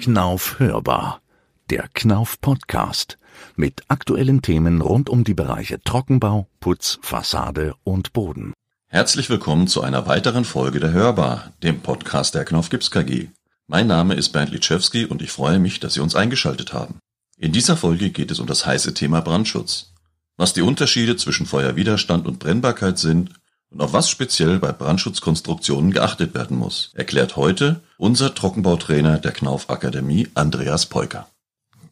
Knauf hörbar. Der Knauf Podcast mit aktuellen Themen rund um die Bereiche Trockenbau, Putz, Fassade und Boden. Herzlich willkommen zu einer weiteren Folge der Hörbar, dem Podcast der Knauf Gips KG. Mein Name ist Bernd Litschewski und ich freue mich, dass Sie uns eingeschaltet haben. In dieser Folge geht es um das heiße Thema Brandschutz. Was die Unterschiede zwischen Feuerwiderstand und Brennbarkeit sind und auf was speziell bei Brandschutzkonstruktionen geachtet werden muss, erklärt heute unser Trockenbautrainer der Knauf Akademie, Andreas Peuker.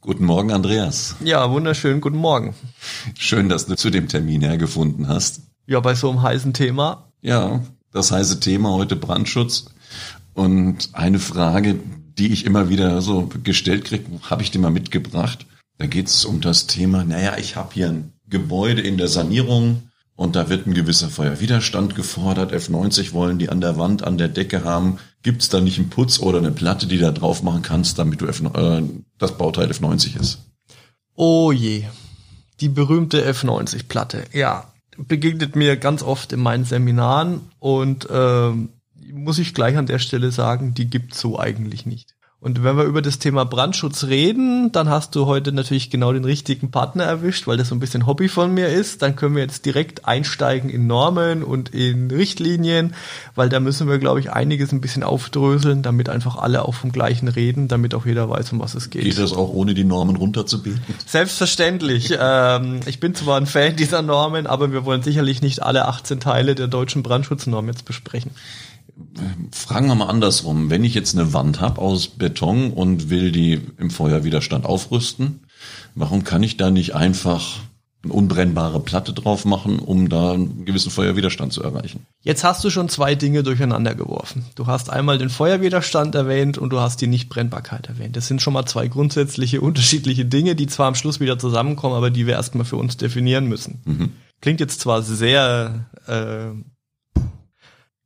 Guten Morgen, Andreas. Ja, wunderschön, guten Morgen. Schön, dass du zu dem Termin hergefunden hast. Ja, bei so einem heißen Thema. Ja, das heiße Thema heute Brandschutz. Und eine Frage, die ich immer wieder so gestellt kriege, habe ich dir mal mitgebracht. Da geht es um das Thema, naja, ich habe hier ein Gebäude in der Sanierung, und da wird ein gewisser Feuerwiderstand gefordert. F90 wollen die an der Wand, an der Decke haben. Gibt es da nicht einen Putz oder eine Platte, die da drauf machen kannst, damit du F, äh, das Bauteil F90 ist? Oh je. Die berühmte F90-Platte. Ja, begegnet mir ganz oft in meinen Seminaren und äh, muss ich gleich an der Stelle sagen, die gibt's so eigentlich nicht. Und wenn wir über das Thema Brandschutz reden, dann hast du heute natürlich genau den richtigen Partner erwischt, weil das so ein bisschen Hobby von mir ist. Dann können wir jetzt direkt einsteigen in Normen und in Richtlinien, weil da müssen wir, glaube ich, einiges ein bisschen aufdröseln, damit einfach alle auch vom gleichen reden, damit auch jeder weiß, um was es geht. Geht das auch ohne die Normen runterzubeten? Selbstverständlich. ähm, ich bin zwar ein Fan dieser Normen, aber wir wollen sicherlich nicht alle 18 Teile der deutschen Brandschutznorm jetzt besprechen fragen wir mal andersrum. Wenn ich jetzt eine Wand habe aus Beton und will die im Feuerwiderstand aufrüsten, warum kann ich da nicht einfach eine unbrennbare Platte drauf machen, um da einen gewissen Feuerwiderstand zu erreichen? Jetzt hast du schon zwei Dinge durcheinander geworfen. Du hast einmal den Feuerwiderstand erwähnt und du hast die Nichtbrennbarkeit erwähnt. Das sind schon mal zwei grundsätzliche unterschiedliche Dinge, die zwar am Schluss wieder zusammenkommen, aber die wir erstmal für uns definieren müssen. Mhm. Klingt jetzt zwar sehr äh,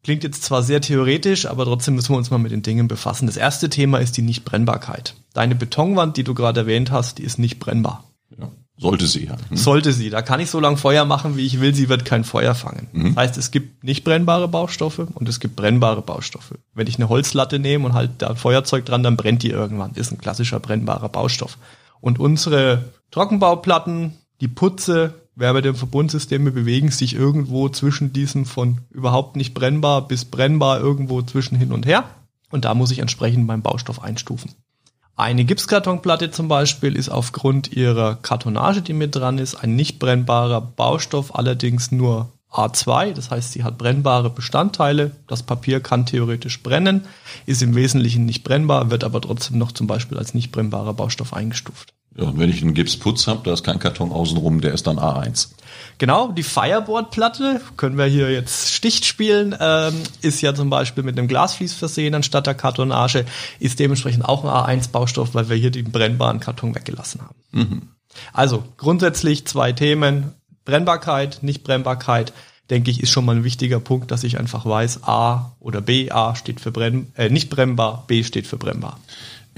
Klingt jetzt zwar sehr theoretisch, aber trotzdem müssen wir uns mal mit den Dingen befassen. Das erste Thema ist die Nichtbrennbarkeit. Deine Betonwand, die du gerade erwähnt hast, die ist nicht brennbar. Ja, sollte sie ja. Hm? Sollte sie. Da kann ich so lange Feuer machen, wie ich will. Sie wird kein Feuer fangen. Mhm. Das heißt, es gibt nicht brennbare Baustoffe und es gibt brennbare Baustoffe. Wenn ich eine Holzlatte nehme und halt da Feuerzeug dran, dann brennt die irgendwann. Das ist ein klassischer brennbarer Baustoff. Und unsere Trockenbauplatten, die Putze, Verbundsysteme bewegen sich irgendwo zwischen diesen von überhaupt nicht brennbar bis brennbar irgendwo zwischen hin und her. Und da muss ich entsprechend meinen Baustoff einstufen. Eine Gipskartonplatte zum Beispiel ist aufgrund ihrer Kartonage, die mit dran ist, ein nicht brennbarer Baustoff, allerdings nur A2, das heißt, sie hat brennbare Bestandteile. Das Papier kann theoretisch brennen, ist im Wesentlichen nicht brennbar, wird aber trotzdem noch zum Beispiel als nicht brennbarer Baustoff eingestuft. Ja, und wenn ich einen Gipsputz habe, da ist kein Karton außenrum, der ist dann A1. Genau, die Fireboard-Platte, können wir hier jetzt Sticht spielen, ähm, ist ja zum Beispiel mit einem Glasflies versehen anstatt der Kartonage, ist dementsprechend auch ein A1-Baustoff, weil wir hier den brennbaren Karton weggelassen haben. Mhm. Also grundsätzlich zwei Themen, Brennbarkeit, Nichtbrennbarkeit, denke ich, ist schon mal ein wichtiger Punkt, dass ich einfach weiß, A oder B, A steht für brenn, äh, nicht brennbar, B steht für brennbar.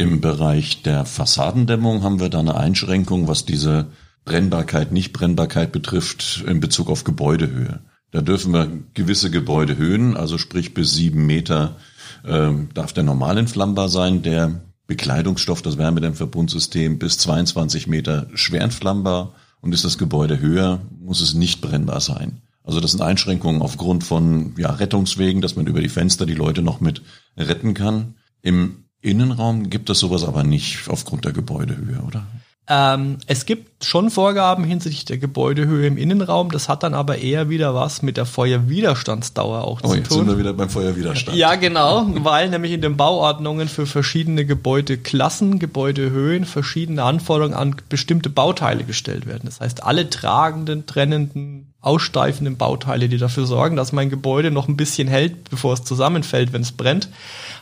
Im Bereich der Fassadendämmung haben wir da eine Einschränkung, was diese Brennbarkeit, Nichtbrennbarkeit betrifft in Bezug auf Gebäudehöhe. Da dürfen wir gewisse Gebäudehöhen, also sprich bis sieben Meter, äh, darf der normal entflammbar sein. Der Bekleidungsstoff, das Wärmedämmverbundsystem bis 22 Meter schwer entflammbar und ist das Gebäude höher, muss es nicht brennbar sein. Also das sind Einschränkungen aufgrund von ja, Rettungswegen, dass man über die Fenster die Leute noch mit retten kann. Im Innenraum gibt es sowas aber nicht aufgrund der Gebäudehöhe, oder? Ähm, es gibt schon Vorgaben hinsichtlich der Gebäudehöhe im Innenraum. Das hat dann aber eher wieder was mit der Feuerwiderstandsdauer auch oh, zu jetzt tun. Sind wir wieder beim Feuerwiderstand. Ja, genau, weil nämlich in den Bauordnungen für verschiedene Gebäudeklassen, Gebäudehöhen verschiedene Anforderungen an bestimmte Bauteile gestellt werden. Das heißt, alle tragenden, trennenden, aussteifenden Bauteile, die dafür sorgen, dass mein Gebäude noch ein bisschen hält, bevor es zusammenfällt, wenn es brennt,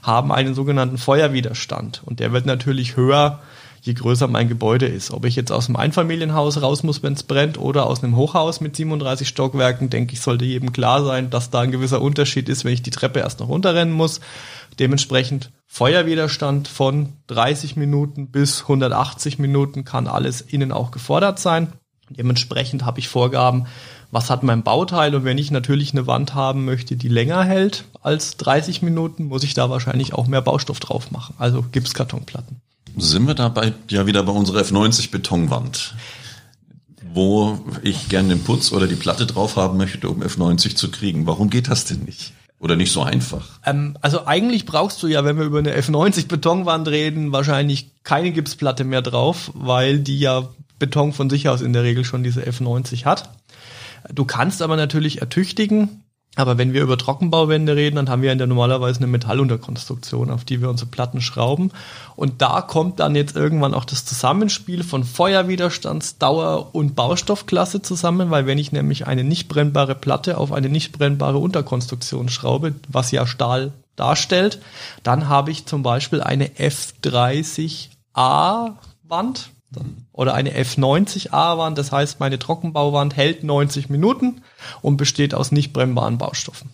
haben einen sogenannten Feuerwiderstand. Und der wird natürlich höher, je größer mein Gebäude ist. Ob ich jetzt aus einem Einfamilienhaus raus muss, wenn es brennt, oder aus einem Hochhaus mit 37 Stockwerken, denke ich, sollte jedem klar sein, dass da ein gewisser Unterschied ist, wenn ich die Treppe erst noch runterrennen muss. Dementsprechend Feuerwiderstand von 30 Minuten bis 180 Minuten kann alles innen auch gefordert sein. Dementsprechend habe ich Vorgaben, was hat mein Bauteil und wenn ich natürlich eine Wand haben möchte, die länger hält als 30 Minuten, muss ich da wahrscheinlich auch mehr Baustoff drauf machen, also Gipskartonplatten. Sind wir dabei ja wieder bei unserer F90 Betonwand, wo ich gerne den Putz oder die Platte drauf haben möchte, um F90 zu kriegen. Warum geht das denn nicht? Oder nicht so einfach? Ähm, also eigentlich brauchst du ja, wenn wir über eine F90 Betonwand reden, wahrscheinlich keine Gipsplatte mehr drauf, weil die ja Beton von sich aus in der Regel schon diese F90 hat. Du kannst aber natürlich ertüchtigen, aber wenn wir über Trockenbauwände reden, dann haben wir der normalerweise eine Metallunterkonstruktion, auf die wir unsere Platten schrauben. Und da kommt dann jetzt irgendwann auch das Zusammenspiel von Feuerwiderstandsdauer und Baustoffklasse zusammen, weil wenn ich nämlich eine nicht brennbare Platte auf eine nicht brennbare Unterkonstruktion schraube, was ja Stahl darstellt, dann habe ich zum Beispiel eine F30A Wand oder eine F90A-Wand. Das heißt, meine Trockenbauwand hält 90 Minuten und besteht aus nicht brennbaren Baustoffen.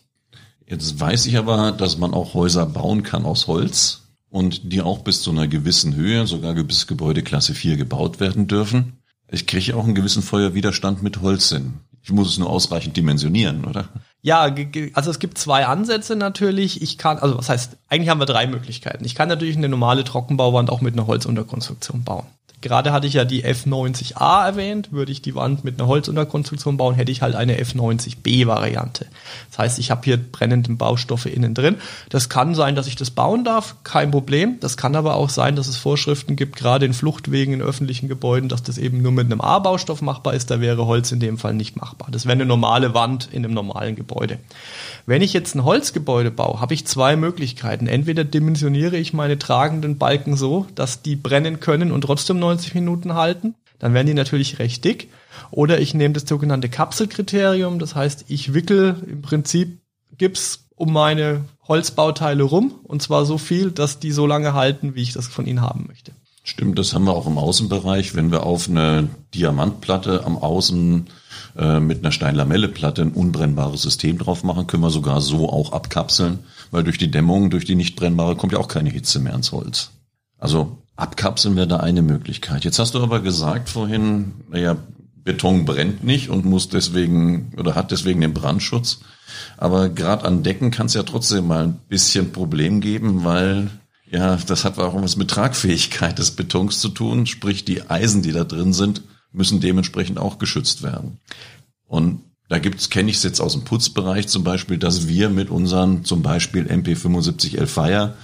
Jetzt weiß ich aber, dass man auch Häuser bauen kann aus Holz und die auch bis zu einer gewissen Höhe, sogar bis Gebäudeklasse 4 gebaut werden dürfen. Ich kriege auch einen gewissen Feuerwiderstand mit Holz hin. Ich muss es nur ausreichend dimensionieren, oder? Ja, also es gibt zwei Ansätze natürlich. Ich kann, also was heißt, eigentlich haben wir drei Möglichkeiten. Ich kann natürlich eine normale Trockenbauwand auch mit einer Holzunterkonstruktion bauen. Gerade hatte ich ja die F90A erwähnt. Würde ich die Wand mit einer Holzunterkonstruktion bauen, hätte ich halt eine F90B-Variante. Das heißt, ich habe hier brennende Baustoffe innen drin. Das kann sein, dass ich das bauen darf, kein Problem. Das kann aber auch sein, dass es Vorschriften gibt, gerade in Fluchtwegen in öffentlichen Gebäuden, dass das eben nur mit einem A-Baustoff machbar ist. Da wäre Holz in dem Fall nicht machbar. Das wäre eine normale Wand in einem normalen Gebäude. Wenn ich jetzt ein Holzgebäude baue, habe ich zwei Möglichkeiten. Entweder dimensioniere ich meine tragenden Balken so, dass die brennen können und trotzdem 90 Minuten halten. Dann werden die natürlich recht dick. Oder ich nehme das sogenannte Kapselkriterium. Das heißt, ich wickel im Prinzip Gips um meine Holzbauteile rum. Und zwar so viel, dass die so lange halten, wie ich das von ihnen haben möchte. Stimmt, das haben wir auch im Außenbereich. Wenn wir auf eine Diamantplatte am Außen äh, mit einer Steinlamelleplatte ein unbrennbares System drauf machen, können wir sogar so auch abkapseln, weil durch die Dämmung, durch die nicht brennbare, kommt ja auch keine Hitze mehr ins Holz. Also abkapseln wäre da eine Möglichkeit. Jetzt hast du aber gesagt vorhin, naja, Beton brennt nicht und muss deswegen oder hat deswegen den Brandschutz. Aber gerade an Decken kann es ja trotzdem mal ein bisschen Problem geben, weil ja, das hat auch was mit Tragfähigkeit des Betons zu tun. Sprich, die Eisen, die da drin sind, müssen dementsprechend auch geschützt werden. Und da gibt's, kenne ich es jetzt aus dem Putzbereich zum Beispiel, dass wir mit unseren zum Beispiel MP75L Fire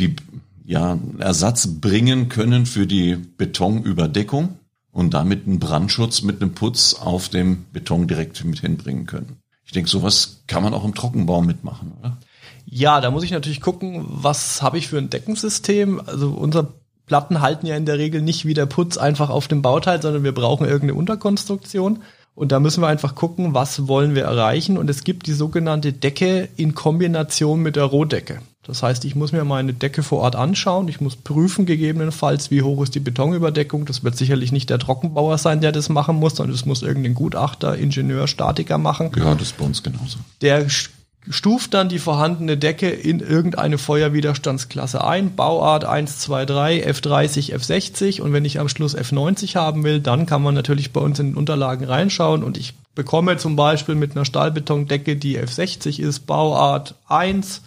die ja Ersatz bringen können für die Betonüberdeckung und damit einen Brandschutz mit einem Putz auf dem Beton direkt mit hinbringen können. Ich denke, sowas kann man auch im Trockenbau mitmachen, oder? Ja, da muss ich natürlich gucken, was habe ich für ein Deckensystem. Also unser Platten halten ja in der Regel nicht wie der Putz einfach auf dem Bauteil, sondern wir brauchen irgendeine Unterkonstruktion. Und da müssen wir einfach gucken, was wollen wir erreichen. Und es gibt die sogenannte Decke in Kombination mit der Rohdecke. Das heißt, ich muss mir meine Decke vor Ort anschauen. Ich muss prüfen gegebenenfalls, wie hoch ist die Betonüberdeckung. Das wird sicherlich nicht der Trockenbauer sein, der das machen muss, sondern das muss irgendein Gutachter, Ingenieur, Statiker machen. Ja, das ist bei uns genauso. Der stuft dann die vorhandene Decke in irgendeine Feuerwiderstandsklasse ein, Bauart 1, 2, 3, F30, F60 und wenn ich am Schluss F90 haben will, dann kann man natürlich bei uns in den Unterlagen reinschauen und ich bekomme zum Beispiel mit einer Stahlbetondecke, die F60 ist, Bauart 1,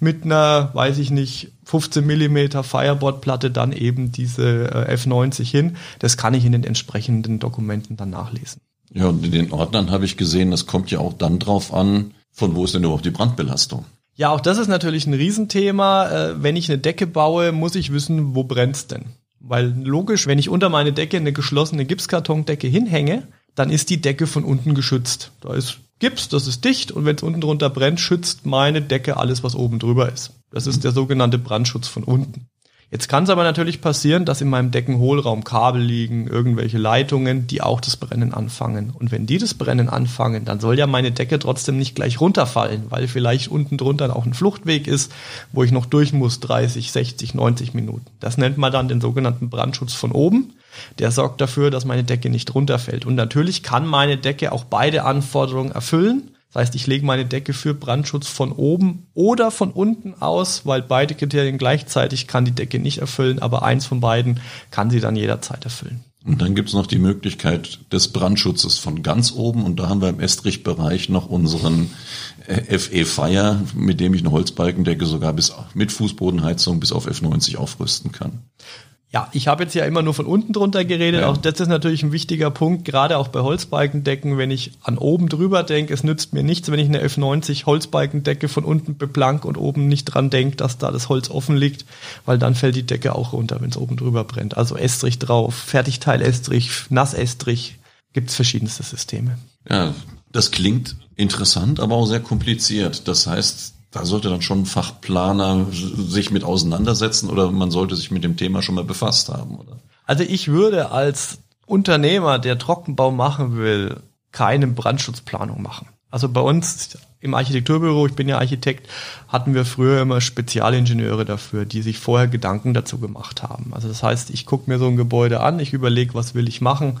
mit einer, weiß ich nicht, 15 Millimeter Fireboard-Platte dann eben diese äh, F90 hin. Das kann ich in den entsprechenden Dokumenten dann nachlesen. Ja, und in den Ordnern habe ich gesehen, das kommt ja auch dann drauf an, von wo ist denn überhaupt die Brandbelastung? Ja, auch das ist natürlich ein Riesenthema. Äh, wenn ich eine Decke baue, muss ich wissen, wo brennt's denn? Weil logisch, wenn ich unter meine Decke eine geschlossene Gipskartondecke hinhänge, dann ist die Decke von unten geschützt. Da ist Gips, das ist dicht und wenn es unten drunter brennt, schützt meine Decke alles, was oben drüber ist. Das ist der sogenannte Brandschutz von unten. Jetzt kann es aber natürlich passieren, dass in meinem Deckenhohlraum Kabel liegen, irgendwelche Leitungen, die auch das Brennen anfangen. Und wenn die das Brennen anfangen, dann soll ja meine Decke trotzdem nicht gleich runterfallen, weil vielleicht unten drunter auch ein Fluchtweg ist, wo ich noch durch muss, 30, 60, 90 Minuten. Das nennt man dann den sogenannten Brandschutz von oben. Der sorgt dafür, dass meine Decke nicht runterfällt. Und natürlich kann meine Decke auch beide Anforderungen erfüllen. Das heißt, ich lege meine Decke für Brandschutz von oben oder von unten aus, weil beide Kriterien gleichzeitig kann die Decke nicht erfüllen, aber eins von beiden kann sie dann jederzeit erfüllen. Und dann gibt's noch die Möglichkeit des Brandschutzes von ganz oben. Und da haben wir im Estrich-Bereich noch unseren äh, FE Fire, mit dem ich eine Holzbalkendecke sogar bis mit Fußbodenheizung bis auf F90 aufrüsten kann. Ja, ich habe jetzt ja immer nur von unten drunter geredet. Ja. Auch das ist natürlich ein wichtiger Punkt, gerade auch bei Holzbalkendecken, wenn ich an oben drüber denke. Es nützt mir nichts, wenn ich eine F90 Holzbalkendecke von unten beplank und oben nicht dran denke, dass da das Holz offen liegt, weil dann fällt die Decke auch runter, wenn es oben drüber brennt. Also Estrich drauf, Fertigteil Estrich, Nassestrich, gibt's verschiedenste Systeme. Ja, das klingt interessant, aber auch sehr kompliziert. Das heißt, da sollte dann schon ein Fachplaner sich mit auseinandersetzen oder man sollte sich mit dem Thema schon mal befasst haben, oder? Also ich würde als Unternehmer, der Trockenbau machen will, keine Brandschutzplanung machen. Also bei uns im Architekturbüro, ich bin ja Architekt, hatten wir früher immer Spezialingenieure dafür, die sich vorher Gedanken dazu gemacht haben. Also das heißt, ich gucke mir so ein Gebäude an, ich überlege, was will ich machen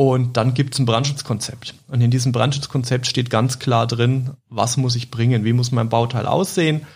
und dann gibt es ein Brandschutzkonzept. Und in diesem Brandschutzkonzept steht ganz klar drin, was muss ich bringen, wie muss mein Bauteil aussehen.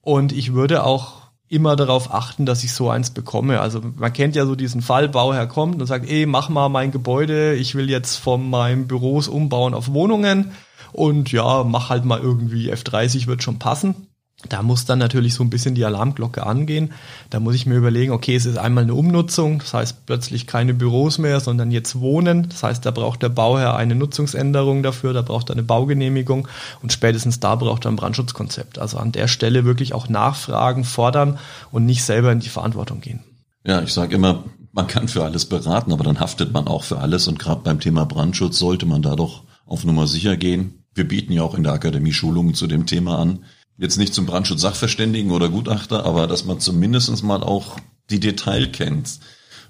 Und ich würde auch immer darauf achten, dass ich so eins bekomme. Also man kennt ja so diesen Fall, Bauherr kommt und sagt, ey, mach mal mein Gebäude, ich will jetzt von meinem Büros umbauen auf Wohnungen und ja, mach halt mal irgendwie F30 wird schon passen. Da muss dann natürlich so ein bisschen die Alarmglocke angehen. Da muss ich mir überlegen, okay, es ist einmal eine Umnutzung, das heißt plötzlich keine Büros mehr, sondern jetzt Wohnen. Das heißt, da braucht der Bauherr eine Nutzungsänderung dafür, da braucht er eine Baugenehmigung und spätestens da braucht er ein Brandschutzkonzept. Also an der Stelle wirklich auch nachfragen, fordern und nicht selber in die Verantwortung gehen. Ja, ich sage immer, man kann für alles beraten, aber dann haftet man auch für alles und gerade beim Thema Brandschutz sollte man da doch auf Nummer sicher gehen. Wir bieten ja auch in der Akademie Schulungen zu dem Thema an jetzt nicht zum Brandschutz Sachverständigen oder Gutachter, aber dass man zumindestens mal auch die Detail kennt.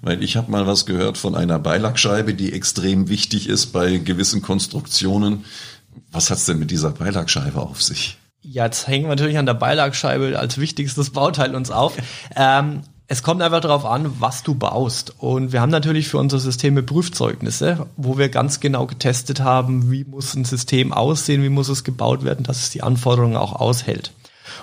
Weil ich habe mal was gehört von einer Beilagscheibe, die extrem wichtig ist bei gewissen Konstruktionen. Was hat's denn mit dieser Beilagscheibe auf sich? Ja, jetzt hängen wir natürlich an der Beilagscheibe als wichtigstes Bauteil uns auf. Ähm, es kommt einfach darauf an, was du baust. Und wir haben natürlich für unsere Systeme Prüfzeugnisse, wo wir ganz genau getestet haben, wie muss ein System aussehen, wie muss es gebaut werden, dass es die Anforderungen auch aushält.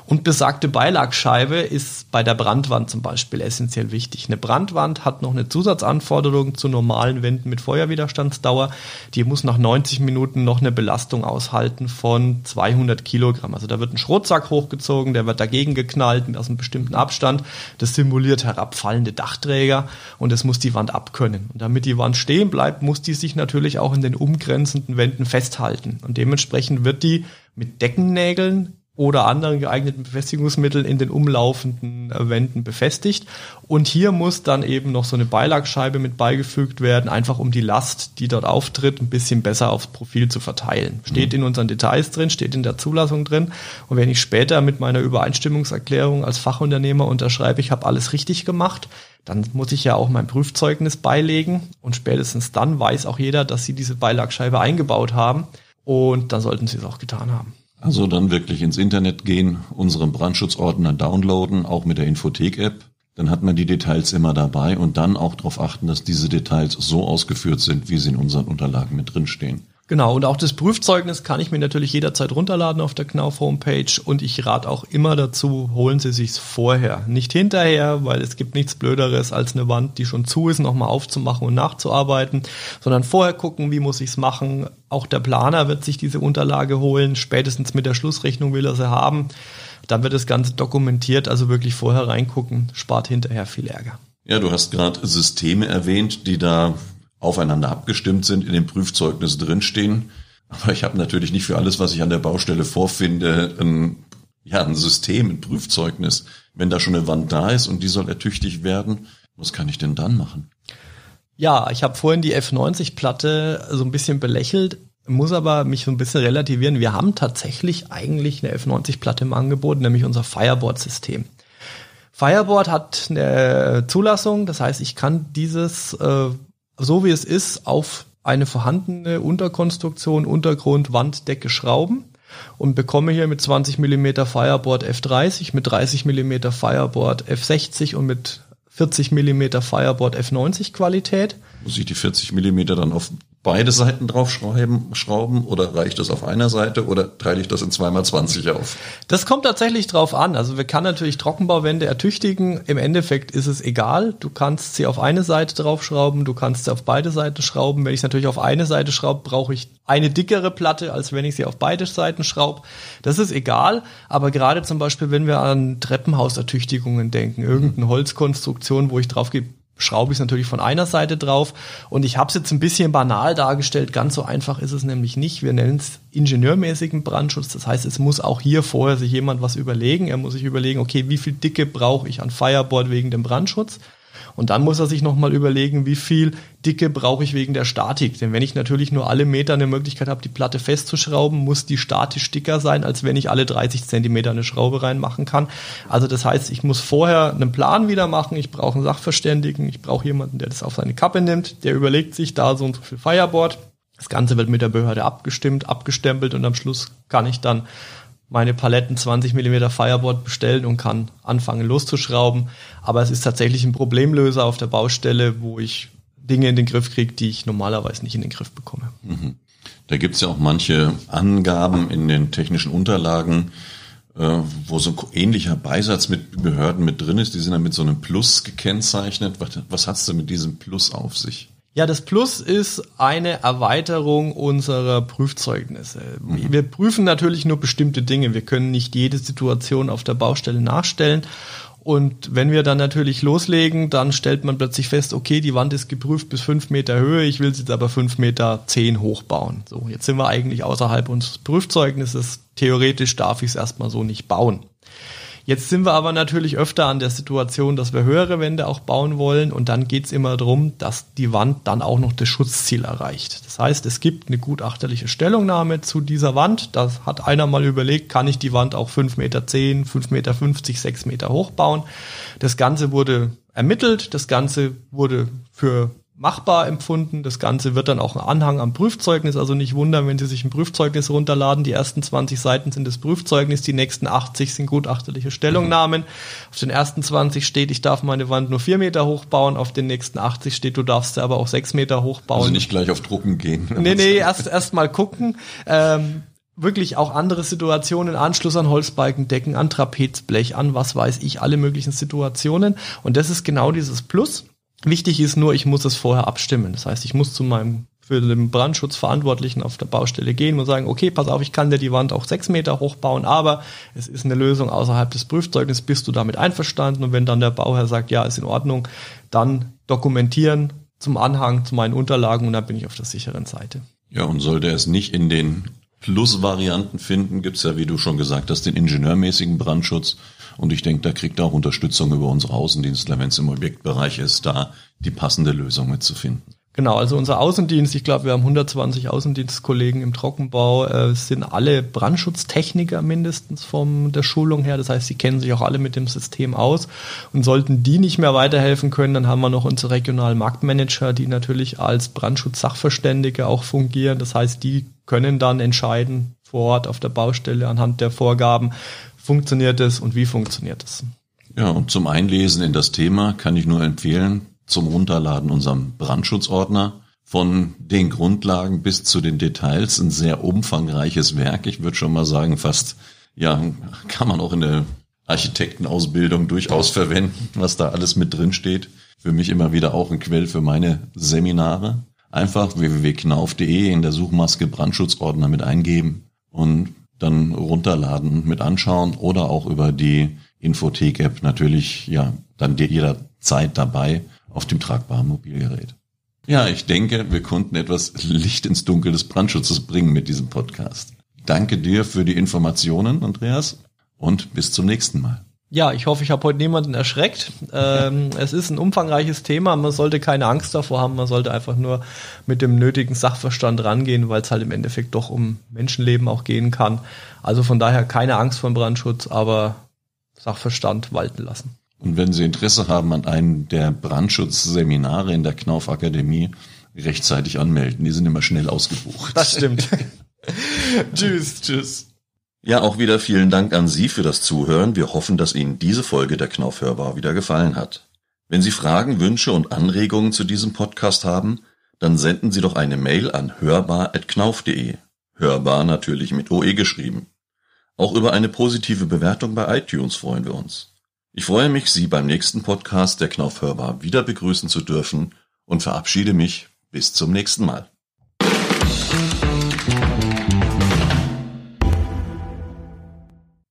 Und besagte Beilagscheibe ist bei der Brandwand zum Beispiel essentiell wichtig. Eine Brandwand hat noch eine Zusatzanforderung zu normalen Wänden mit Feuerwiderstandsdauer. Die muss nach 90 Minuten noch eine Belastung aushalten von 200 Kilogramm. Also da wird ein Schrotsack hochgezogen, der wird dagegen geknallt aus einem bestimmten Abstand. Das simuliert herabfallende Dachträger und es muss die Wand abkönnen. Und damit die Wand stehen bleibt, muss die sich natürlich auch in den umgrenzenden Wänden festhalten. Und dementsprechend wird die mit Deckennägeln oder anderen geeigneten Befestigungsmitteln in den umlaufenden äh, Wänden befestigt. Und hier muss dann eben noch so eine Beilagscheibe mit beigefügt werden, einfach um die Last, die dort auftritt, ein bisschen besser aufs Profil zu verteilen. Steht in unseren Details drin, steht in der Zulassung drin. Und wenn ich später mit meiner Übereinstimmungserklärung als Fachunternehmer unterschreibe, ich habe alles richtig gemacht, dann muss ich ja auch mein Prüfzeugnis beilegen. Und spätestens dann weiß auch jeder, dass sie diese Beilagscheibe eingebaut haben. Und dann sollten sie es auch getan haben. Also dann wirklich ins Internet gehen, unseren Brandschutzordner downloaden, auch mit der Infothek-App. Dann hat man die Details immer dabei und dann auch darauf achten, dass diese Details so ausgeführt sind, wie sie in unseren Unterlagen mit drinstehen. Genau, und auch das Prüfzeugnis kann ich mir natürlich jederzeit runterladen auf der Knauf Homepage und ich rate auch immer dazu, holen Sie sich's vorher, nicht hinterher, weil es gibt nichts Blöderes als eine Wand, die schon zu ist, nochmal aufzumachen und nachzuarbeiten, sondern vorher gucken, wie muss ich's machen. Auch der Planer wird sich diese Unterlage holen, spätestens mit der Schlussrechnung will er sie haben. Dann wird das Ganze dokumentiert, also wirklich vorher reingucken, spart hinterher viel Ärger. Ja, du hast gerade Systeme erwähnt, die da aufeinander abgestimmt sind, in dem Prüfzeugnis drinstehen. Aber ich habe natürlich nicht für alles, was ich an der Baustelle vorfinde, ein, ja, ein System, ein Prüfzeugnis. Wenn da schon eine Wand da ist und die soll ertüchtigt werden, was kann ich denn dann machen? Ja, ich habe vorhin die F90-Platte so ein bisschen belächelt, muss aber mich so ein bisschen relativieren. Wir haben tatsächlich eigentlich eine F90-Platte im Angebot, nämlich unser Fireboard-System. Fireboard hat eine Zulassung, das heißt, ich kann dieses äh, so wie es ist, auf eine vorhandene Unterkonstruktion, Untergrund, Wanddecke schrauben und bekomme hier mit 20 mm Fireboard F30, mit 30 mm Fireboard F60 und mit 40 mm Fireboard F90 Qualität. Muss ich die 40 mm dann auf beide Seiten draufschrauben schrauben, oder reicht es auf einer Seite oder teile ich das in zweimal 20 auf? Das kommt tatsächlich drauf an. Also wir kann natürlich Trockenbauwände ertüchtigen. Im Endeffekt ist es egal. Du kannst sie auf eine Seite draufschrauben, du kannst sie auf beide Seiten schrauben. Wenn ich es natürlich auf eine Seite schraube, brauche ich eine dickere Platte, als wenn ich sie auf beide Seiten schraube. Das ist egal. Aber gerade zum Beispiel, wenn wir an Treppenhausertüchtigungen denken, irgendeine Holzkonstruktion, wo ich drauf gebe, schraube ich es natürlich von einer Seite drauf. Und ich habe es jetzt ein bisschen banal dargestellt. Ganz so einfach ist es nämlich nicht. Wir nennen es ingenieurmäßigen Brandschutz. Das heißt, es muss auch hier vorher sich jemand was überlegen. Er muss sich überlegen, okay, wie viel Dicke brauche ich an Fireboard wegen dem Brandschutz? Und dann muss er sich nochmal überlegen, wie viel Dicke brauche ich wegen der Statik. Denn wenn ich natürlich nur alle Meter eine Möglichkeit habe, die Platte festzuschrauben, muss die statisch dicker sein, als wenn ich alle 30 Zentimeter eine Schraube reinmachen kann. Also das heißt, ich muss vorher einen Plan wieder machen. Ich brauche einen Sachverständigen. Ich brauche jemanden, der das auf seine Kappe nimmt. Der überlegt sich da so und so viel Fireboard. Das Ganze wird mit der Behörde abgestimmt, abgestempelt und am Schluss kann ich dann meine Paletten 20 mm Fireboard bestellen und kann anfangen loszuschrauben. Aber es ist tatsächlich ein Problemlöser auf der Baustelle, wo ich Dinge in den Griff kriege, die ich normalerweise nicht in den Griff bekomme. Mhm. Da gibt's ja auch manche Angaben in den technischen Unterlagen, äh, wo so ein ähnlicher Beisatz mit Behörden mit drin ist. Die sind dann mit so einem Plus gekennzeichnet. Was, was hat's denn mit diesem Plus auf sich? Ja, das Plus ist eine Erweiterung unserer Prüfzeugnisse. Mhm. Wir prüfen natürlich nur bestimmte Dinge. Wir können nicht jede Situation auf der Baustelle nachstellen. Und wenn wir dann natürlich loslegen, dann stellt man plötzlich fest, okay, die Wand ist geprüft bis fünf Meter Höhe, ich will sie jetzt aber fünf Meter zehn hochbauen. So, jetzt sind wir eigentlich außerhalb unseres Prüfzeugnisses. Theoretisch darf ich es erstmal so nicht bauen. Jetzt sind wir aber natürlich öfter an der Situation, dass wir höhere Wände auch bauen wollen und dann geht es immer darum, dass die Wand dann auch noch das Schutzziel erreicht. Das heißt, es gibt eine gutachterliche Stellungnahme zu dieser Wand. Da hat einer mal überlegt, kann ich die Wand auch 5,10 Meter, 5,50 Meter, 6 Meter hoch bauen. Das Ganze wurde ermittelt, das Ganze wurde für machbar empfunden. Das Ganze wird dann auch ein Anhang am Prüfzeugnis, also nicht wundern, wenn Sie sich ein Prüfzeugnis runterladen. Die ersten 20 Seiten sind das Prüfzeugnis, die nächsten 80 sind gutachterliche Stellungnahmen. Auf den ersten 20 steht, ich darf meine Wand nur 4 Meter hoch bauen, auf den nächsten 80 steht, du darfst sie aber auch 6 Meter hoch bauen. Also nicht gleich auf Drucken gehen. Nee, nee, erst, erst mal gucken. Ähm, wirklich auch andere Situationen, Anschluss an Holzbalken, Decken, an Trapezblech, an was weiß ich, alle möglichen Situationen. Und das ist genau dieses Plus. Wichtig ist nur, ich muss es vorher abstimmen. Das heißt, ich muss zu meinem für den Brandschutzverantwortlichen auf der Baustelle gehen und sagen, okay, pass auf, ich kann dir die Wand auch sechs Meter hochbauen, aber es ist eine Lösung außerhalb des Prüfzeugnisses, bist du damit einverstanden? Und wenn dann der Bauherr sagt, ja, ist in Ordnung, dann dokumentieren zum Anhang, zu meinen Unterlagen und dann bin ich auf der sicheren Seite. Ja, und sollte es nicht in den Plus-Varianten finden, gibt's ja, wie du schon gesagt hast, den ingenieurmäßigen Brandschutz. Und ich denke, da kriegt er auch Unterstützung über unsere Außendienstler, wenn es im Objektbereich ist, da die passende Lösung mitzufinden. Genau, also unser Außendienst, ich glaube, wir haben 120 Außendienstkollegen im Trockenbau, äh, sind alle Brandschutztechniker mindestens von der Schulung her. Das heißt, sie kennen sich auch alle mit dem System aus. Und sollten die nicht mehr weiterhelfen können, dann haben wir noch unsere regionalen Marktmanager, die natürlich als Brandschutzsachverständige auch fungieren. Das heißt, die können dann entscheiden vor Ort auf der Baustelle anhand der Vorgaben, funktioniert es und wie funktioniert es. Ja, und zum Einlesen in das Thema kann ich nur empfehlen, zum Runterladen unserem Brandschutzordner. Von den Grundlagen bis zu den Details ein sehr umfangreiches Werk. Ich würde schon mal sagen, fast, ja, kann man auch in der Architektenausbildung durchaus verwenden, was da alles mit drin steht. Für mich immer wieder auch ein Quell für meine Seminare. Einfach www.knauf.de in der Suchmaske Brandschutzordner mit eingeben und dann runterladen, mit anschauen oder auch über die Infothek-App natürlich, ja, dann jederzeit dabei auf dem tragbaren Mobilgerät. Ja, ich denke, wir konnten etwas Licht ins Dunkel des Brandschutzes bringen mit diesem Podcast. Danke dir für die Informationen, Andreas, und bis zum nächsten Mal. Ja, ich hoffe, ich habe heute niemanden erschreckt. Ähm, es ist ein umfangreiches Thema. Man sollte keine Angst davor haben. Man sollte einfach nur mit dem nötigen Sachverstand rangehen, weil es halt im Endeffekt doch um Menschenleben auch gehen kann. Also von daher keine Angst vor Brandschutz, aber Sachverstand walten lassen. Und wenn Sie Interesse haben an einem der Brandschutzseminare in der Knauf Akademie, rechtzeitig anmelden. Die sind immer schnell ausgebucht. Das stimmt. tschüss, tschüss. Ja, auch wieder vielen Dank an Sie für das Zuhören. Wir hoffen, dass Ihnen diese Folge der Knaufhörbar wieder gefallen hat. Wenn Sie Fragen, Wünsche und Anregungen zu diesem Podcast haben, Dann senden Sie doch eine Mail an hörbar.knauf.de. Hörbar natürlich mit OE geschrieben. Auch über eine positive Bewertung bei iTunes freuen wir uns. Ich freue mich, Sie beim nächsten Podcast der Knauf Hörbar wieder begrüßen zu dürfen und verabschiede mich bis zum nächsten Mal.